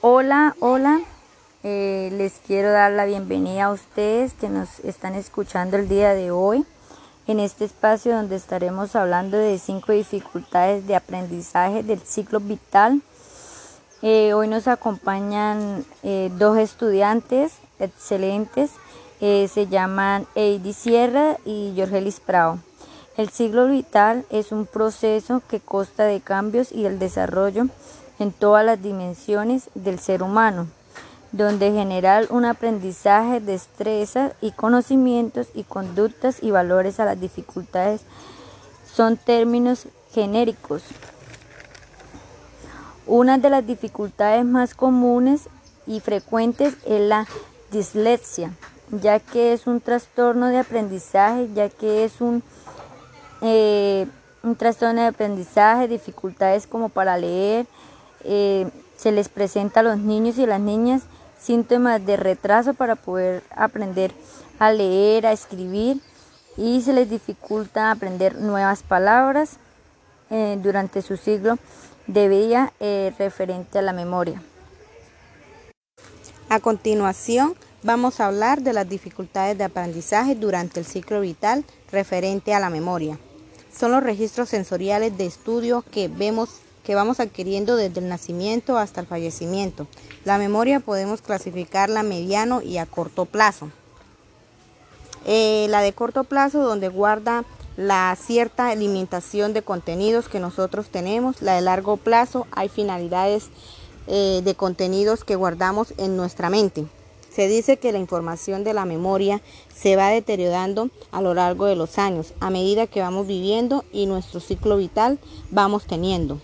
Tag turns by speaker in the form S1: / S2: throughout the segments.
S1: Hola, hola. Eh, les quiero dar la bienvenida a ustedes que nos están escuchando el día de hoy en este espacio donde estaremos hablando de cinco dificultades de aprendizaje del ciclo vital. Eh, hoy nos acompañan eh, dos estudiantes excelentes, se llaman Eidi Sierra y Jorgelis Prado. El ciclo vital es un proceso que consta de cambios y el desarrollo en todas las dimensiones del ser humano, donde generar un aprendizaje, destrezas y conocimientos y conductas y valores a las dificultades son términos genéricos. Una de las dificultades más comunes y frecuentes es la dislexia, ya que es un trastorno de aprendizaje, ya que es un eh, un trastorno de aprendizaje, dificultades como para leer, eh, se les presenta a los niños y las niñas síntomas de retraso para poder aprender a leer, a escribir y se les dificulta aprender nuevas palabras eh, durante su siglo de vida referente a la memoria.
S2: A continuación, vamos a hablar de las dificultades de aprendizaje durante el ciclo vital referente a la memoria son los registros sensoriales de estudio que vemos que vamos adquiriendo desde el nacimiento hasta el fallecimiento. La memoria podemos clasificarla a mediano y a corto plazo. Eh, la de corto plazo donde guarda la cierta limitación de contenidos que nosotros tenemos. La de largo plazo hay finalidades eh, de contenidos que guardamos en nuestra mente. Se dice que la información de la memoria se va deteriorando a lo largo de los años, a medida que vamos viviendo y nuestro ciclo vital vamos teniendo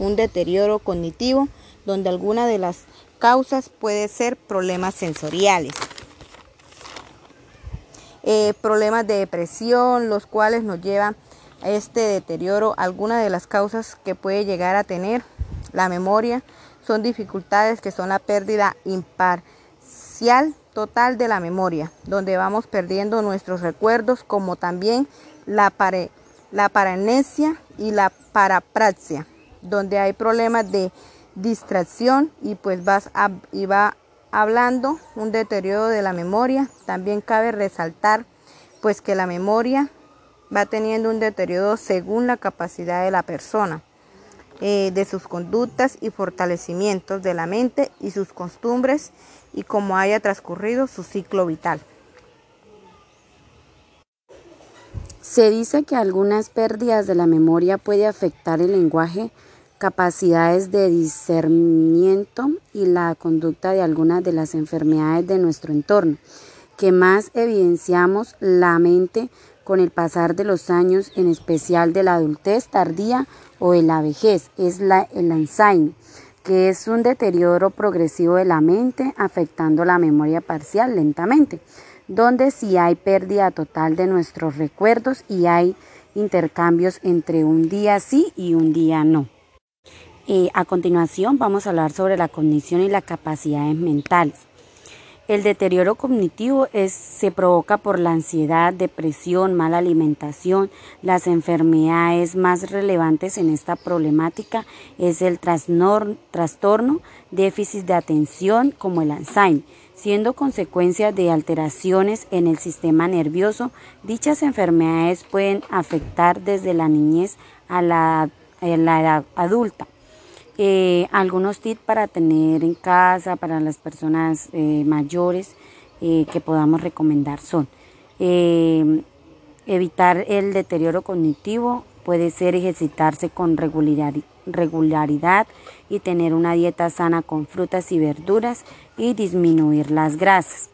S2: un deterioro cognitivo donde alguna de las causas puede ser problemas sensoriales. Eh, problemas de depresión, los cuales nos llevan a este deterioro. Algunas de las causas que puede llegar a tener la memoria son dificultades que son la pérdida impar total de la memoria, donde vamos perdiendo nuestros recuerdos, como también la, pare, la paramnesia y la parapraxia, donde hay problemas de distracción y pues vas y va hablando un deterioro de la memoria. También cabe resaltar pues que la memoria va teniendo un deterioro según la capacidad de la persona. Eh, de sus conductas y fortalecimientos de la mente y sus costumbres y cómo haya transcurrido su ciclo vital.
S3: Se dice que algunas pérdidas de la memoria puede afectar el lenguaje, capacidades de discernimiento y la conducta de algunas de las enfermedades de nuestro entorno, que más evidenciamos la mente con el pasar de los años, en especial de la adultez tardía o de la vejez, es la, el Alzheimer, que es un deterioro progresivo de la mente afectando la memoria parcial lentamente, donde sí hay pérdida total de nuestros recuerdos y hay intercambios entre un día sí y un día no. A continuación vamos a hablar sobre la cognición y las capacidades mentales. El deterioro cognitivo se provoca por la ansiedad, depresión, mala alimentación. Las enfermedades más relevantes en esta problemática es el trastorno, déficit de atención como el Alzheimer, siendo consecuencia de alteraciones en el sistema nervioso. Dichas enfermedades pueden afectar desde la niñez a la edad adulta. Eh, algunos tips para tener en casa, para las personas eh, mayores eh, que podamos recomendar son evitar el deterioro cognitivo, puede ser ejercitarse con regularidad y tener una dieta sana con frutas y verduras y disminuir las grasas.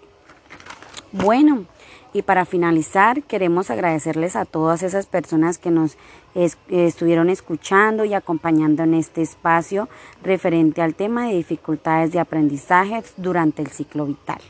S3: Bueno, y para finalizar, queremos agradecerles a todas esas personas que nos estuvieron escuchando y acompañando en este espacio referente al tema de dificultades de aprendizaje durante el ciclo vital.